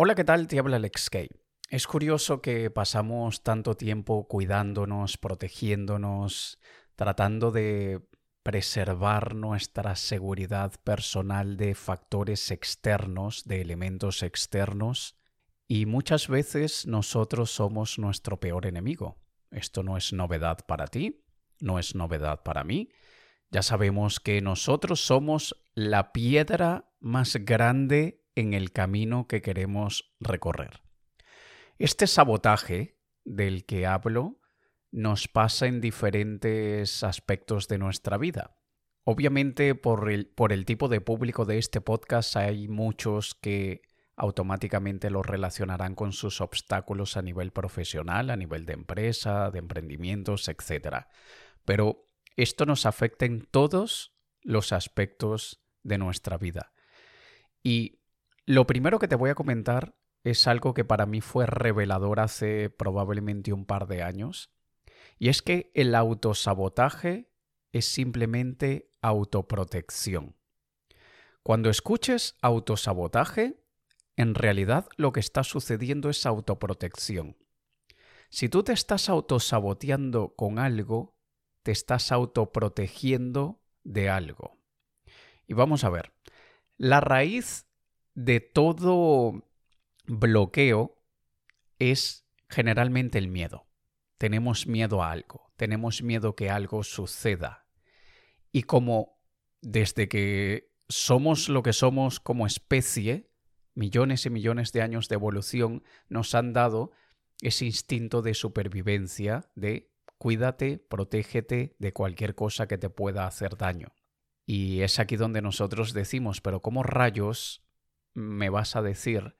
Hola, ¿qué tal? Te habla Alex Kay. Es curioso que pasamos tanto tiempo cuidándonos, protegiéndonos, tratando de preservar nuestra seguridad personal de factores externos, de elementos externos, y muchas veces nosotros somos nuestro peor enemigo. Esto no es novedad para ti, no es novedad para mí. Ya sabemos que nosotros somos la piedra más grande en el camino que queremos recorrer. Este sabotaje del que hablo nos pasa en diferentes aspectos de nuestra vida. Obviamente por el, por el tipo de público de este podcast hay muchos que automáticamente lo relacionarán con sus obstáculos a nivel profesional, a nivel de empresa, de emprendimientos, etc. Pero esto nos afecta en todos los aspectos de nuestra vida. Y lo primero que te voy a comentar es algo que para mí fue revelador hace probablemente un par de años. Y es que el autosabotaje es simplemente autoprotección. Cuando escuches autosabotaje, en realidad lo que está sucediendo es autoprotección. Si tú te estás autosaboteando con algo, te estás autoprotegiendo de algo. Y vamos a ver, la raíz de todo bloqueo es generalmente el miedo. Tenemos miedo a algo, tenemos miedo que algo suceda. Y como desde que somos lo que somos como especie, millones y millones de años de evolución nos han dado ese instinto de supervivencia, de cuídate, protégete de cualquier cosa que te pueda hacer daño. Y es aquí donde nosotros decimos, pero ¿cómo rayos me vas a decir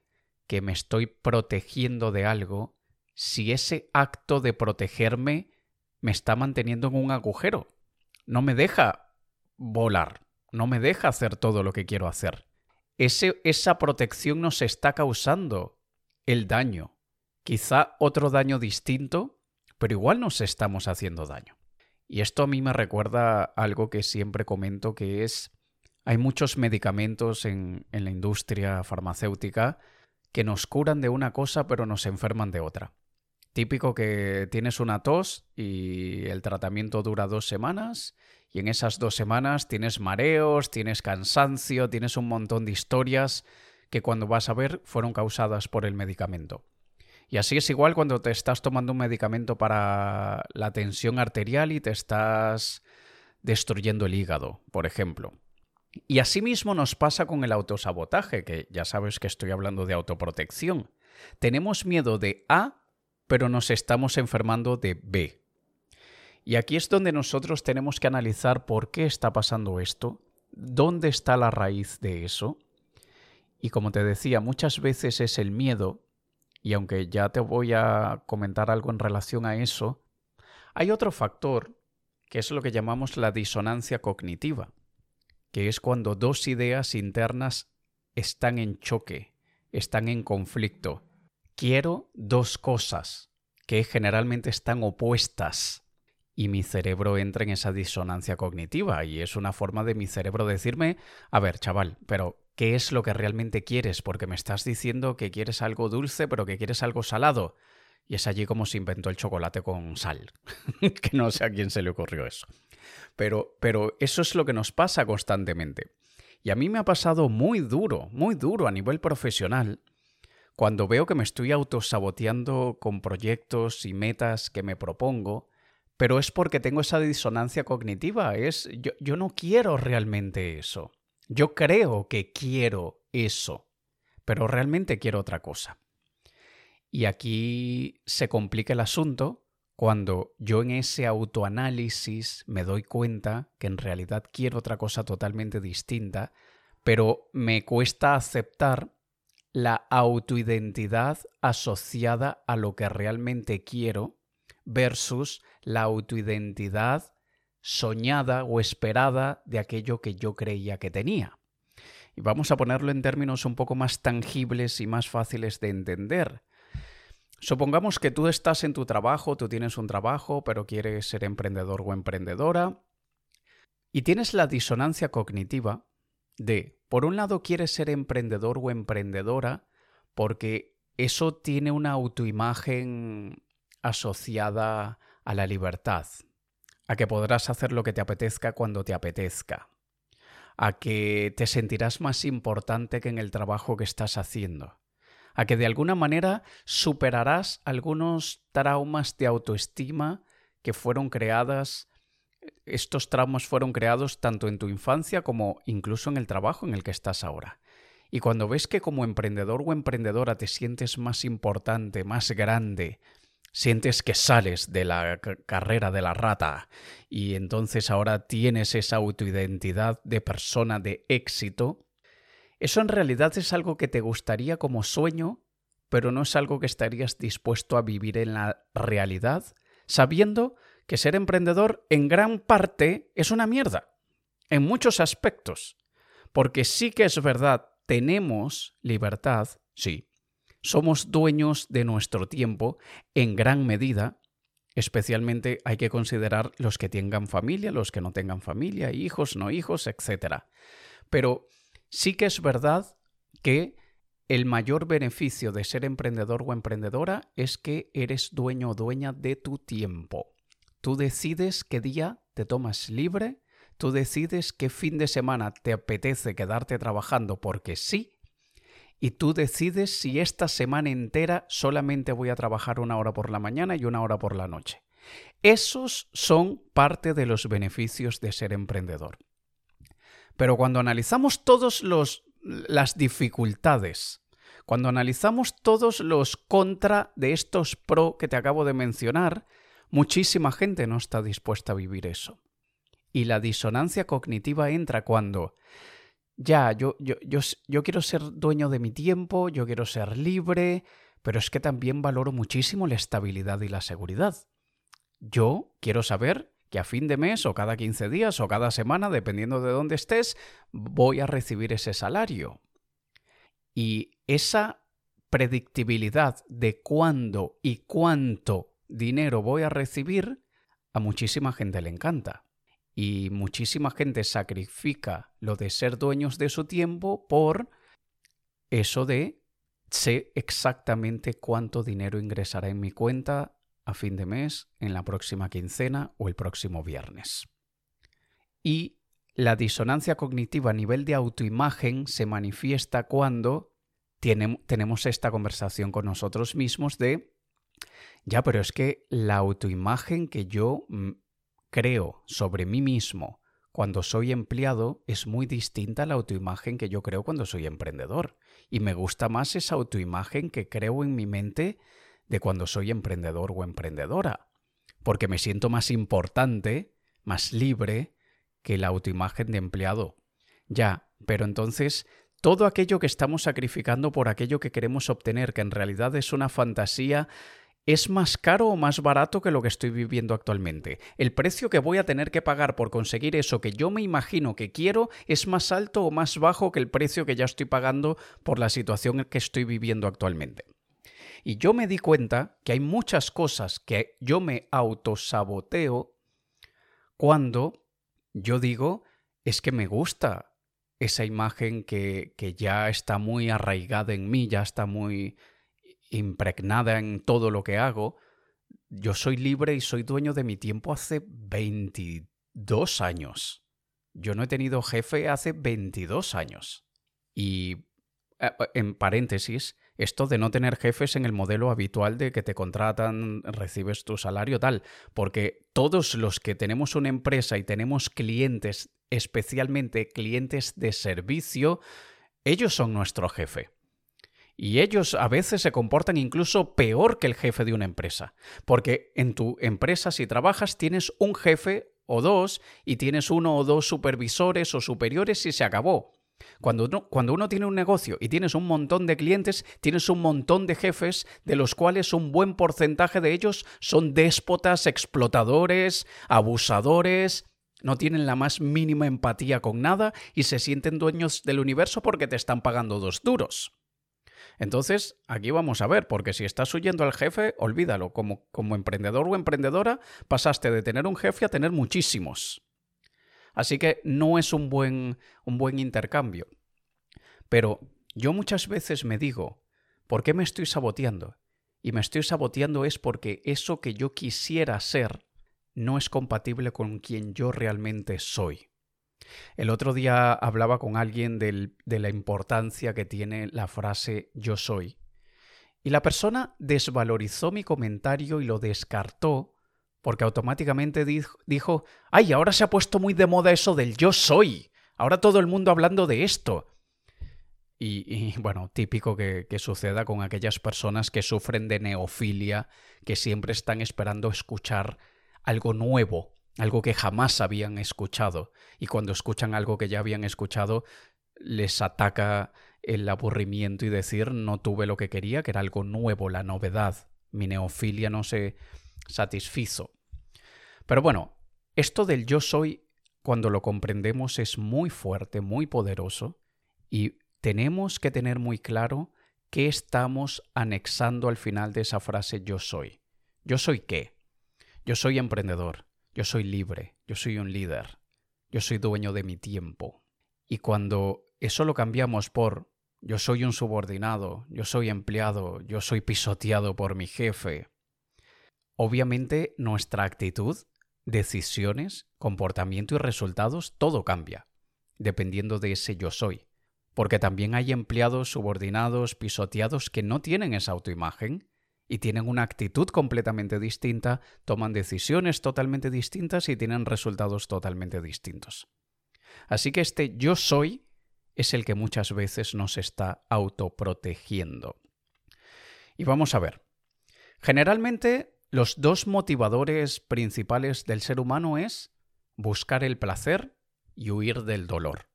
que me estoy protegiendo de algo si ese acto de protegerme me está manteniendo en un agujero? No me deja volar, no me deja hacer todo lo que quiero hacer esa protección nos está causando el daño. Quizá otro daño distinto, pero igual nos estamos haciendo daño. Y esto a mí me recuerda algo que siempre comento, que es, hay muchos medicamentos en, la industria farmacéutica que nos curan de una cosa pero nos enferman de otra. Típico que tienes una tos y el tratamiento dura dos semanas y en esas dos semanas tienes mareos, tienes cansancio, tienes un montón de historias que cuando vas a ver fueron causadas por el medicamento. Y así es igual cuando te estás tomando un medicamento para la tensión arterial y te estás destruyendo el hígado, por ejemplo. Y asimismo nos pasa con el autosabotaje, que ya sabes que estoy hablando de autoprotección. Tenemos miedo de A, pero nos estamos enfermando de B. Y aquí es donde nosotros tenemos que analizar por qué está pasando esto, dónde está la raíz de eso. Y como te decía, muchas veces es el miedo, y aunque ya te voy a comentar algo en relación a eso, hay otro factor que es lo que llamamos la disonancia cognitiva, que es cuando dos ideas internas están en choque, están en conflicto. Quiero dos cosas que generalmente están opuestas y mi cerebro entra en esa disonancia cognitiva y es una forma de mi cerebro decirme, a ver, chaval, pero ¿qué es lo que realmente quieres? Porque me estás diciendo que quieres algo dulce, pero que quieres algo salado. Y es allí como se inventó el chocolate con sal, que no sé a quién se le ocurrió eso. Pero, pero eso es lo que nos pasa constantemente. Y a mí me ha pasado muy duro, muy duro a nivel profesional, cuando veo que me estoy autosaboteando con proyectos y metas que me propongo, pero es porque tengo esa disonancia cognitiva. Es yo, yo no quiero realmente eso. Yo creo que quiero eso, pero realmente quiero otra cosa. Y aquí se complica el asunto cuando yo en ese autoanálisis me doy cuenta que en realidad quiero otra cosa totalmente distinta, pero me cuesta aceptar la autoidentidad asociada a lo que realmente quiero versus la autoidentidad soñada o esperada de aquello que yo creía que tenía. Y vamos a ponerlo en términos un poco más tangibles y más fáciles de entender. Supongamos que tú estás en tu trabajo, tú tienes un trabajo, pero quieres ser emprendedor o emprendedora, y tienes la disonancia cognitiva de, por un lado, quieres ser emprendedor o emprendedora porque eso tiene una autoimagen asociada a la libertad, a que podrás hacer lo que te apetezca cuando te apetezca, a que te sentirás más importante que en el trabajo que estás haciendo, a que de alguna manera superarás algunos traumas de autoestima que fueron creadas, estos traumas fueron creados tanto en tu infancia como incluso en el trabajo en el que estás ahora. Y cuando ves que como emprendedor o emprendedora te sientes más importante, más grande, sientes que sales de la carrera de la rata y entonces ahora tienes esa autoidentidad de persona de éxito, eso en realidad es algo que te gustaría como sueño, pero no es algo que estarías dispuesto a vivir en la realidad, sabiendo que ser emprendedor en gran parte es una mierda, en muchos aspectos, porque sí que es verdad, tenemos libertad, sí, somos dueños de nuestro tiempo en gran medida. Especialmente hay que considerar los que tengan familia, los que no tengan familia, hijos, no hijos, etc. Pero sí que es verdad que el mayor beneficio de ser emprendedor o emprendedora es que eres dueño o dueña de tu tiempo. Tú decides qué día te tomas libre, tú decides qué fin de semana te apetece quedarte trabajando porque sí y tú decides si esta semana entera solamente voy a trabajar una hora por la mañana y una hora por la noche. Esos son parte de los beneficios de ser emprendedor. Pero cuando analizamos todas las dificultades, cuando analizamos todos los contra de estos pro que te acabo de mencionar, muchísima gente no está dispuesta a vivir eso. Y la disonancia cognitiva entra cuando ya, yo, yo, yo, yo quiero ser dueño de mi tiempo, yo quiero ser libre, pero es que también valoro muchísimo la estabilidad y la seguridad. Yo quiero saber que a fin de mes o cada 15 días o cada semana, dependiendo de dónde estés, voy a recibir ese salario. Y esa predictibilidad de cuándo y cuánto dinero voy a recibir, a muchísima gente le encanta. Y muchísima gente sacrifica lo de ser dueños de su tiempo por eso de sé exactamente cuánto dinero ingresará en mi cuenta a fin de mes, en la próxima quincena o el próximo viernes. Y la disonancia cognitiva a nivel de autoimagen se manifiesta cuando tenemos esta conversación con nosotros mismos de, ya, pero es que la autoimagen que yo mm, creo sobre mí mismo cuando soy empleado es muy distinta a la autoimagen que yo creo cuando soy emprendedor. Y me gusta más esa autoimagen que creo en mi mente de cuando soy emprendedor o emprendedora. Porque me siento más importante, más libre que la autoimagen de empleado. Ya, pero entonces todo aquello que estamos sacrificando por aquello que queremos obtener, que en realidad es una fantasía ¿Es más caro o más barato que lo que estoy viviendo actualmente? ¿El precio que voy a tener que pagar por conseguir eso que yo me imagino que quiero es más alto o más bajo que el precio que ya estoy pagando por la situación que estoy viviendo actualmente? Y yo me di cuenta que hay muchas cosas que yo me autosaboteo cuando yo digo, es que me gusta esa imagen que, que ya está muy arraigada en mí, ya está muy impregnada en todo lo que hago, yo soy libre y soy dueño de mi tiempo hace 22 años. Yo no he tenido jefe hace 22 años. Y, eh, en paréntesis, esto de no tener jefes en el modelo habitual de que te contratan, recibes tu salario tal, porque todos los que tenemos una empresa y tenemos clientes, especialmente clientes de servicio, ellos son nuestro jefe. Y ellos a veces se comportan incluso peor que el jefe de una empresa. Porque en tu empresa, si trabajas, tienes un jefe o dos y tienes uno o dos supervisores o superiores y se acabó. Cuando uno, tiene un negocio y tienes un montón de clientes, tienes un montón de jefes, de los cuales un buen porcentaje de ellos son déspotas, explotadores, abusadores, no tienen la más mínima empatía con nada y se sienten dueños del universo porque te están pagando dos duros. Entonces, aquí vamos a ver, porque si estás huyendo al jefe, olvídalo. Como emprendedor o emprendedora, pasaste de tener un jefe a tener muchísimos. Así que no es un buen, un buen intercambio. Pero yo muchas veces me digo, ¿Por qué me estoy saboteando? Y me estoy saboteando es porque eso que yo quisiera ser no es compatible con quien yo realmente soy. El otro día hablaba con alguien de la importancia que tiene la frase yo soy. Y la persona desvalorizó mi comentario y lo descartó porque automáticamente dijo, ay, ahora se ha puesto muy de moda eso del yo soy. Ahora todo el mundo hablando de esto. Y, bueno, típico que, que, suceda con aquellas personas que sufren de neofilia, que siempre están esperando escuchar algo nuevo, algo que jamás habían escuchado. Y cuando escuchan algo que ya habían escuchado, les ataca el aburrimiento y decir no tuve lo que quería, que era algo nuevo, la novedad. Mi neofilia no se satisfizo. Pero bueno, esto del yo soy, cuando lo comprendemos, es muy fuerte, muy poderoso y tenemos que tener muy claro qué estamos anexando al final de esa frase yo soy. ¿Yo soy qué? Yo soy emprendedor, yo soy libre, yo soy un líder, yo soy dueño de mi tiempo. Y cuando eso lo cambiamos por yo soy un subordinado, yo soy empleado, yo soy pisoteado por mi jefe, obviamente nuestra actitud, decisiones, comportamiento y resultados, todo cambia, dependiendo de ese yo soy porque también hay empleados subordinados, pisoteados que no tienen esa autoimagen y tienen una actitud completamente distinta, toman decisiones totalmente distintas y tienen resultados totalmente distintos. Así que este yo soy es el que muchas veces nos está autoprotegiendo. Y vamos a ver. Generalmente los dos motivadores principales del ser humano es buscar el placer y huir del dolor.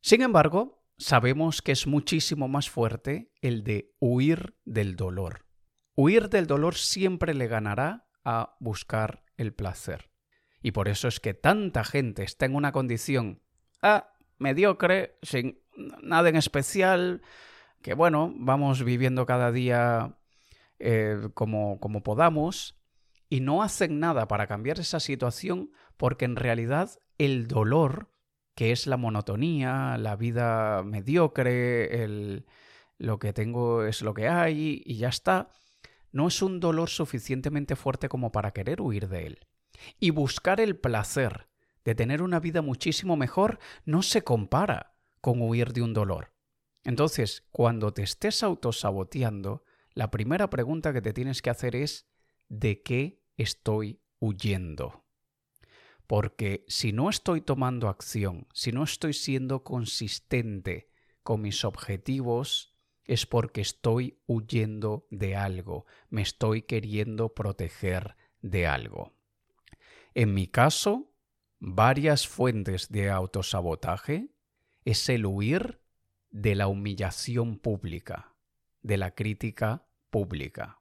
Sin embargo, sabemos que es muchísimo más fuerte el de huir del dolor. Huir del dolor siempre le ganará a buscar el placer. Y por eso es que tanta gente está en una condición ah, mediocre, sin nada en especial, que bueno, vamos viviendo cada día eh, como, como podamos, y no hacen nada para cambiar esa situación porque en realidad el dolor que es la monotonía, la vida mediocre, el, lo que tengo es lo que hay y ya está, no es un dolor suficientemente fuerte como para querer huir de él. Y buscar el placer de tener una vida muchísimo mejor no se compara con huir de un dolor. Entonces, cuando te estés autosaboteando, la primera pregunta que te tienes que hacer es ¿de qué estoy huyendo? Porque si no estoy tomando acción, si no estoy siendo consistente con mis objetivos, es porque estoy huyendo de algo, me estoy queriendo proteger de algo. En mi caso, varias fuentes de autosabotaje es el huir de la humillación pública, de la crítica pública.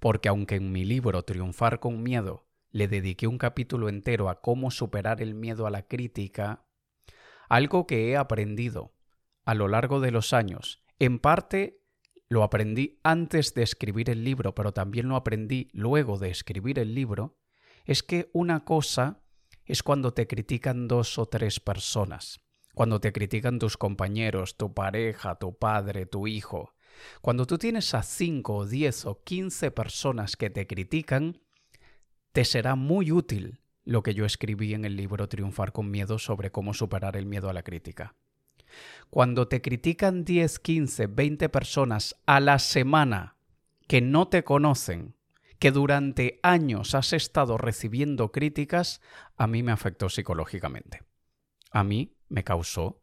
Porque aunque en mi libro Triunfar con Miedo le dediqué un capítulo entero a cómo superar el miedo a la crítica, algo que he aprendido a lo largo de los años. En parte lo aprendí antes de escribir el libro, pero también lo aprendí luego de escribir el libro, es que una cosa es cuando te critican dos o tres personas, cuando te critican tus compañeros, tu pareja, tu padre, tu hijo. Cuando tú tienes a cinco o diez o quince personas que te critican, te será muy útil lo que yo escribí en el libro Triunfar con Miedo sobre cómo superar el miedo a la crítica. Cuando te critican 10, 15, 20 personas a la semana que no te conocen, que durante años has estado recibiendo críticas, a mí me afectó psicológicamente. A mí me causó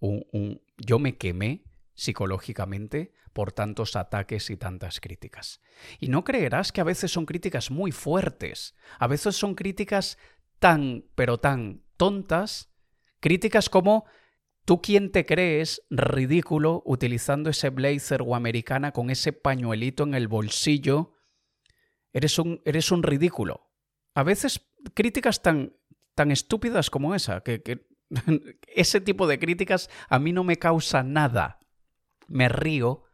un yo me quemé psicológicamente por tantos ataques y tantas críticas. Y no creerás que a veces son críticas muy fuertes, a veces son críticas tan, pero tan tontas, críticas como ¿Tú quién te crees ridículo utilizando ese blazer o americana con ese pañuelito en el bolsillo? Eres un, eres un ridículo. A veces críticas tan, tan estúpidas como esa, que, que ese tipo de críticas a mí no me causa nada. Me río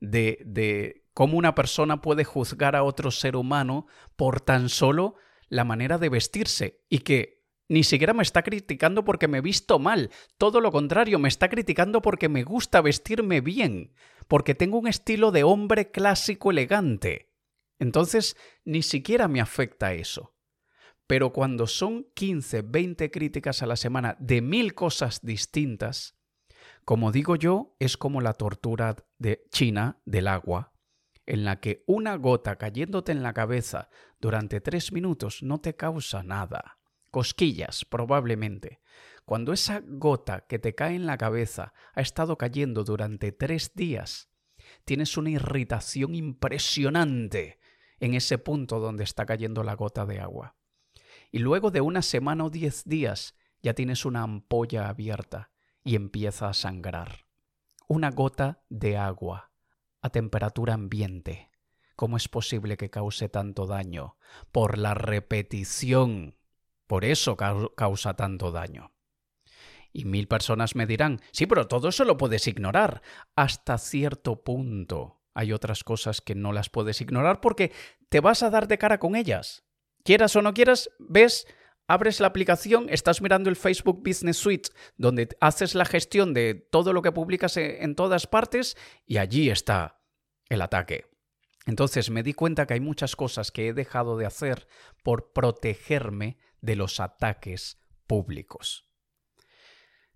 de, de cómo una persona puede juzgar a otro ser humano por tan solo la manera de vestirse y que ni siquiera me está criticando porque me visto mal, todo lo contrario, me está criticando porque me gusta vestirme bien, porque tengo un estilo de hombre clásico elegante. Entonces, ni siquiera me afecta eso. Pero cuando son 15, 20 críticas a la semana de mil cosas distintas, como digo yo, es como la tortura de China del agua, en la que una gota cayéndote en la cabeza durante tres minutos no te causa nada. Cosquillas, probablemente. Cuando esa gota que te cae en la cabeza ha estado cayendo durante tres días, tienes una irritación impresionante en ese punto donde está cayendo la gota de agua. Y luego de una semana o diez días ya tienes una ampolla abierta y empieza a sangrar. Una gota de agua a temperatura ambiente. ¿Cómo es posible que cause tanto daño? Por la repetición. Por eso causa tanto daño. Y mil personas me dirán, sí, pero todo eso lo puedes ignorar. Hasta cierto punto. Hay otras cosas que no las puedes ignorar porque te vas a dar de cara con ellas. Quieras o no quieras, ves abres la aplicación, estás mirando el Facebook Business Suite, donde haces la gestión de todo lo que publicas e, en todas partes y allí está el ataque. Entonces me di cuenta que hay muchas cosas que he dejado de hacer por protegerme de los ataques públicos.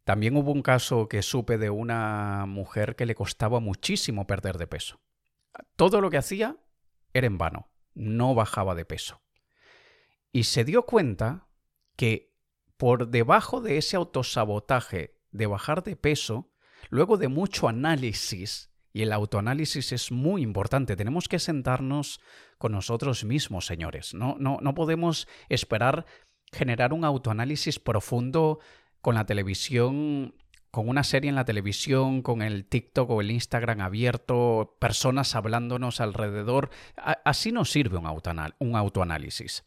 También hubo un caso que supe de una mujer que le costaba muchísimo perder de peso. Todo lo que hacía era en vano, no bajaba de peso. Y se dio cuenta que por debajo de ese autosabotaje de bajar de peso, luego de mucho análisis, y el autoanálisis es muy importante, tenemos que sentarnos con nosotros mismos, señores. No, no, no podemos esperar generar un autoanálisis profundo con la televisión, con una serie en la televisión, con el TikTok o el Instagram abierto, personas hablándonos alrededor. así no sirve un, un autoanálisis.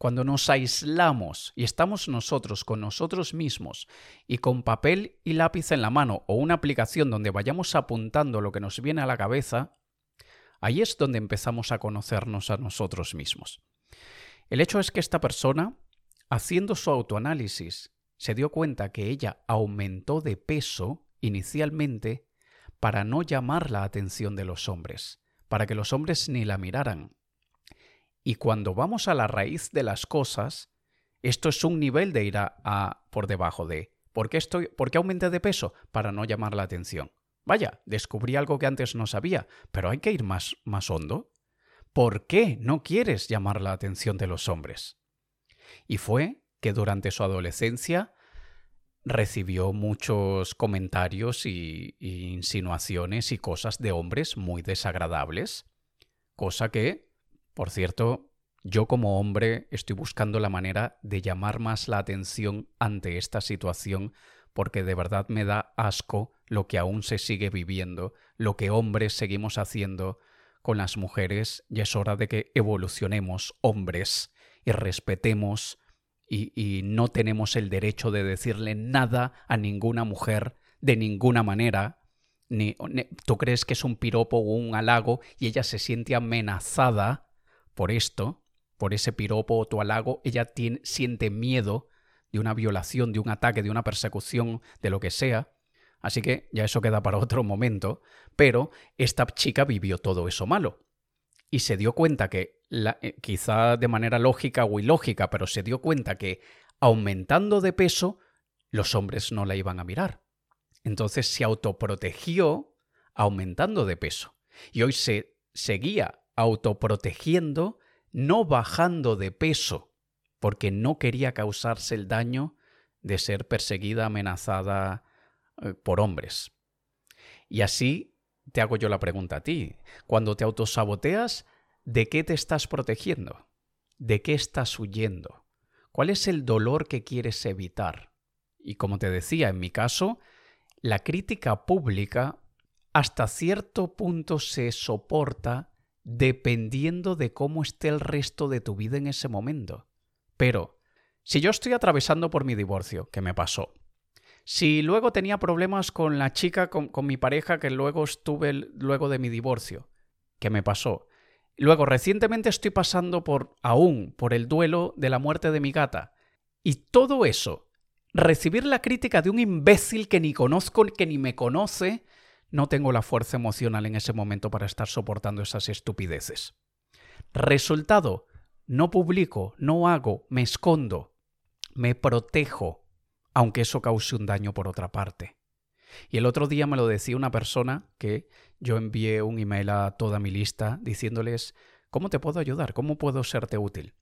Cuando nos aislamos y estamos nosotros con nosotros mismos y con papel y lápiz en la mano o una aplicación donde vayamos apuntando lo que nos viene a la cabeza, ahí es donde empezamos a conocernos a nosotros mismos. El hecho es que esta persona, haciendo su autoanálisis, se dio cuenta que ella aumentó de peso inicialmente para no llamar la atención de los hombres, para que los hombres ni la miraran. Y cuando vamos a la raíz de las cosas, esto es un nivel de ir a, por debajo de. ¿Por qué, estoy, ¿Por aumenté de peso? Para no llamar la atención. Vaya, descubrí algo que antes no sabía, pero hay que ir más, más hondo. ¿Por qué no quieres llamar la atención de los hombres? Y fue que durante su adolescencia recibió muchos comentarios y, insinuaciones y cosas de hombres muy desagradables, cosa que por cierto, yo como hombre estoy buscando la manera de llamar más la atención ante esta situación porque de verdad me da asco lo que aún se sigue viviendo, lo que hombres seguimos haciendo con las mujeres y es hora de que evolucionemos hombres y respetemos y, y, no tenemos el derecho de decirle nada a ninguna mujer de ninguna manera. Ni, tú crees que es un piropo o un halago y ella se siente amenazada por esto, por ese piropo o tu halago, ella siente miedo de una violación, de un ataque, de una persecución, de lo que sea. Así que ya eso queda para otro momento. Pero esta chica vivió todo eso malo. Y se dio cuenta que, eh, quizá de manera lógica o ilógica, pero se dio cuenta que aumentando de peso, los hombres no la iban a mirar. Entonces se autoprotegió aumentando de peso. Y hoy se seguía autoprotegiendo, no bajando de peso, porque no quería causarse el daño de ser perseguida, amenazada eh, por hombres. Y así te hago yo la pregunta a ti. Cuando te autosaboteas, ¿de qué te estás protegiendo? ¿De qué estás huyendo? ¿Cuál es el dolor que quieres evitar? Y como te decía, en mi caso, la crítica pública hasta cierto punto se soporta dependiendo de cómo esté el resto de tu vida en ese momento. Pero, si yo estoy atravesando por mi divorcio, que me pasó, si luego tenía problemas con la chica, con, mi pareja, que luego estuve luego de mi divorcio, que me pasó, luego recientemente estoy pasando por, aún, por el duelo de la muerte de mi gata, Y todo eso, recibir la crítica de un imbécil que ni conozco, que ni me conoce, no tengo la fuerza emocional en ese momento para estar soportando esas estupideces. Resultado, no publico, no hago, me escondo, me protejo, aunque eso cause un daño por otra parte. Y el otro día me lo decía una persona que yo envié un email a toda mi lista diciéndoles, ¿cómo te puedo ayudar? ¿Cómo puedo serte útil?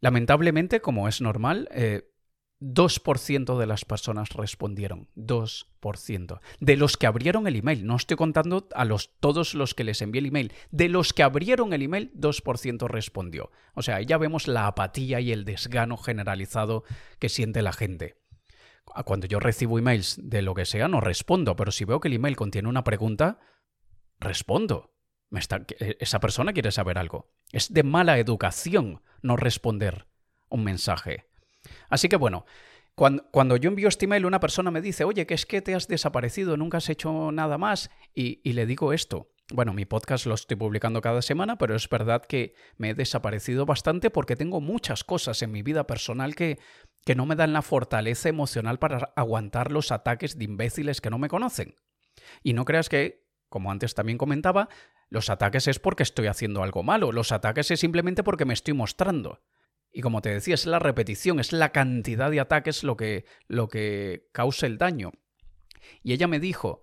Lamentablemente, como es normal, eh, 2% de las personas respondieron. 2%. De los que abrieron el email. No estoy contando a los, todos los que les envié el email. De los que abrieron el email, 2% respondió. O sea, ya vemos la apatía y el desgano generalizado que siente la gente. Cuando yo recibo emails de lo que sea, no respondo, pero si veo que el email contiene una pregunta, respondo. Me está, esa persona quiere saber algo. Es de mala educación no responder un mensaje. Así que bueno, cuando, yo envío este email, una persona me dice, oye, que es que te has desaparecido, nunca has hecho nada más, y, y le digo esto. Bueno, mi podcast lo estoy publicando cada semana, pero es verdad que me he desaparecido bastante porque tengo muchas cosas en mi vida personal que, que no me dan la fortaleza emocional para aguantar los ataques de imbéciles que no me conocen. Y no creas que, como antes también comentaba, los ataques es porque estoy haciendo algo malo, los ataques es simplemente porque me estoy mostrando. Y como te decía, es la repetición, es la cantidad de ataques lo que, lo que causa el daño. Y ella me dijo,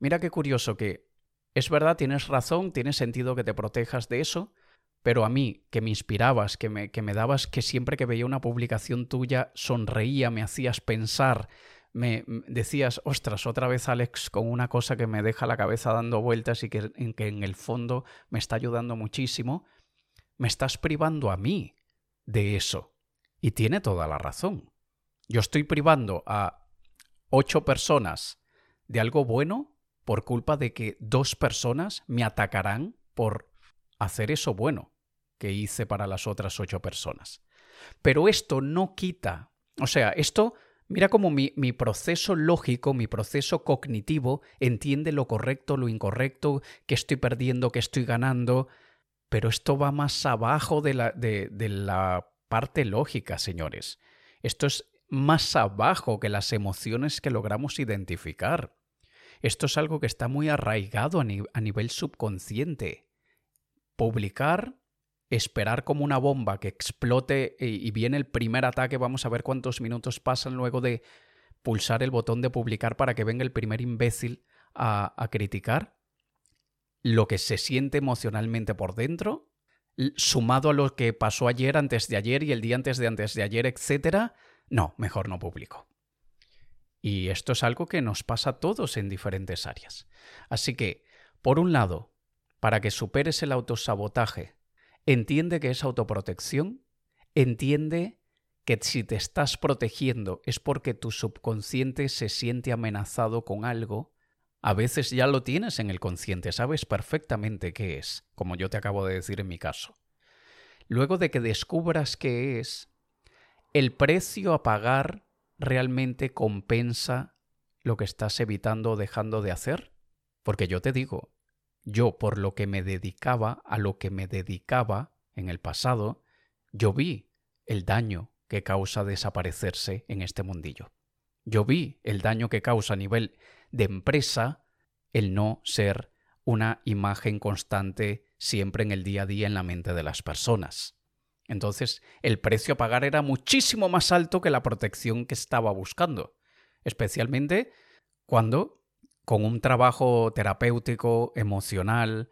mira qué curioso que es verdad, tienes razón, tiene sentido que te protejas de eso, pero a mí, que me inspirabas, que me, que me dabas que siempre que veía una publicación tuya sonreía, me hacías pensar, me decías, ostras, otra vez Alex con una cosa que me deja la cabeza dando vueltas y que, que en el fondo me está ayudando muchísimo, me estás privando a mí de eso. Y tiene toda la razón. Yo estoy privando a ocho personas de algo bueno por culpa de que dos personas me atacarán por hacer eso bueno que hice para las otras ocho personas. Pero esto no quita, o sea, esto, mira cómo mi, mi, proceso lógico, mi proceso cognitivo entiende lo correcto, lo incorrecto, que estoy perdiendo, que estoy ganando, pero esto va más abajo de la, de, la parte lógica, señores. Esto es más abajo que las emociones que logramos identificar. Esto es algo que está muy arraigado a, nivel subconsciente. Publicar, esperar como una bomba que explote y viene el primer ataque, vamos a ver cuántos minutos pasan luego de pulsar el botón de publicar para que venga el primer imbécil a, a criticar lo que se siente emocionalmente por dentro, sumado a lo que pasó ayer, antes de ayer y el día antes de antes de ayer, etc., no, mejor no publico. Y esto es algo que nos pasa a todos en diferentes áreas. Así que, por un lado, para que superes el autosabotaje, entiende que es autoprotección, entiende que si te estás protegiendo es porque tu subconsciente se siente amenazado con algo a veces ya lo tienes en el consciente, sabes perfectamente qué es, como yo te acabo de decir en mi caso. Luego de que descubras qué es, el precio a pagar realmente compensa lo que estás evitando o dejando de hacer. Porque yo te digo, yo por lo que me dedicaba, a lo que me dedicaba en el pasado, yo vi el daño que causa desaparecerse en este mundillo. Yo vi el daño que causa a nivel de empresa el no ser una imagen constante siempre en el día a día en la mente de las personas. Entonces, el precio a pagar era muchísimo más alto que la protección que estaba buscando, especialmente cuando con un trabajo terapéutico, emocional,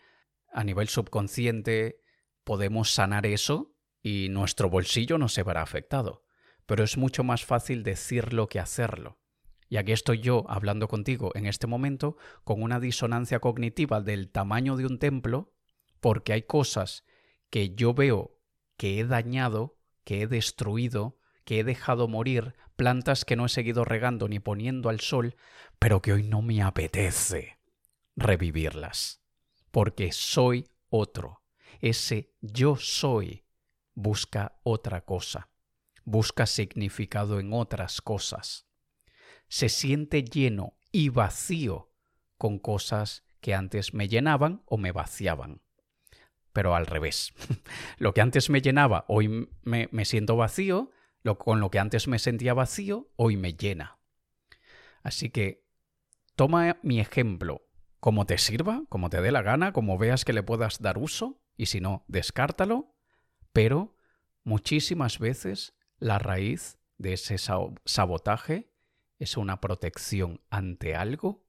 a nivel subconsciente, podemos sanar eso y nuestro bolsillo no se verá afectado. Pero es mucho más fácil decirlo que hacerlo. Y aquí estoy yo hablando contigo en este momento con una disonancia cognitiva del tamaño de un templo, porque hay cosas que yo veo que he dañado, que he destruido, que he dejado morir, plantas que no he seguido regando ni poniendo al sol, pero que hoy no me apetece revivirlas, porque soy otro. Ese yo soy busca otra cosa, busca significado en otras cosas se siente lleno y vacío con cosas que antes me llenaban o me vaciaban. Pero al revés. Lo que antes me llenaba, hoy me, siento vacío. Lo, con lo que antes me sentía vacío, hoy me llena. Así que toma mi ejemplo como te sirva, como te dé la gana, como veas que le puedas dar uso, y si no, descártalo, pero muchísimas veces la raíz de ese sabotaje es una protección ante algo,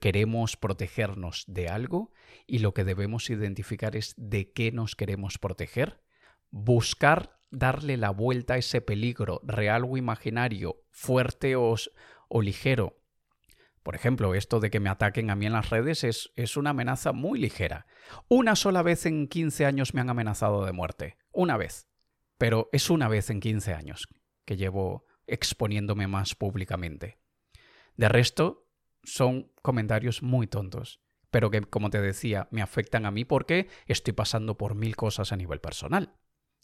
queremos protegernos de algo y lo que debemos identificar es de qué nos queremos proteger, buscar darle la vuelta a ese peligro real o imaginario, fuerte o, o ligero. Por ejemplo, esto de que me ataquen a mí en las redes es, es una amenaza muy ligera. Una sola vez en 15 años me han amenazado de muerte. Una vez. Pero es una vez en 15 años que llevo exponiéndome más públicamente. De resto, son comentarios muy tontos, pero que, como te decía, me afectan a mí porque estoy pasando por mil cosas a nivel personal,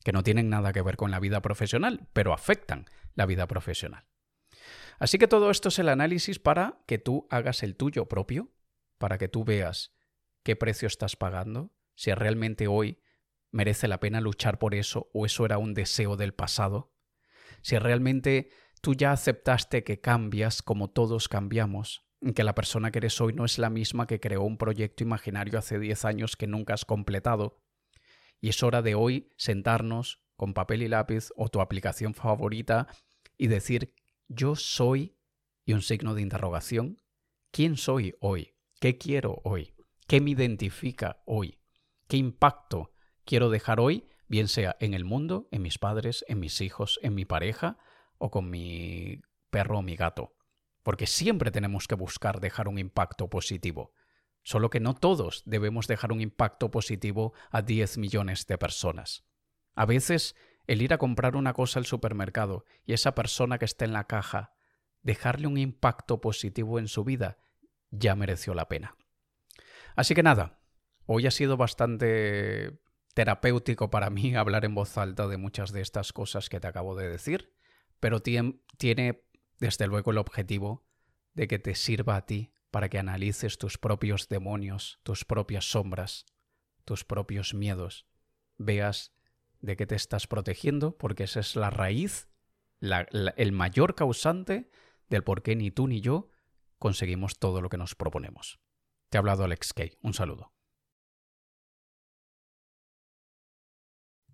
que no tienen nada que ver con la vida profesional, pero afectan la vida profesional. Así que todo esto es el análisis para que tú hagas el tuyo propio, para que tú veas qué precio estás pagando, si realmente hoy merece la pena luchar por eso o eso era un deseo del pasado si realmente tú ya aceptaste que cambias como todos cambiamos, que la persona que eres hoy no es la misma que creó un proyecto imaginario hace 10 años que nunca has completado, y es hora de hoy sentarnos con papel y lápiz o tu aplicación favorita y decir yo soy y un signo de interrogación. ¿Quién soy hoy? ¿Qué quiero hoy? ¿Qué me identifica hoy? ¿Qué impacto quiero dejar hoy bien sea en el mundo, en mis padres, en mis hijos, en mi pareja o con mi perro o mi gato. Porque siempre tenemos que buscar dejar un impacto positivo. Solo que no todos debemos dejar un impacto positivo a 10 millones de personas. A veces, el ir a comprar una cosa al supermercado y esa persona que está en la caja, dejarle un impacto positivo en su vida, ya mereció la pena. Así que nada, hoy ha sido bastante terapéutico para mí hablar en voz alta de muchas de estas cosas que te acabo de decir, pero tiene desde luego el objetivo de que te sirva a ti para que analices tus propios demonios, tus propias sombras, tus propios miedos, veas de qué te estás protegiendo, porque esa es la raíz, el mayor causante del por qué ni tú ni yo conseguimos todo lo que nos proponemos. Te ha hablado Alex Kay. Un saludo.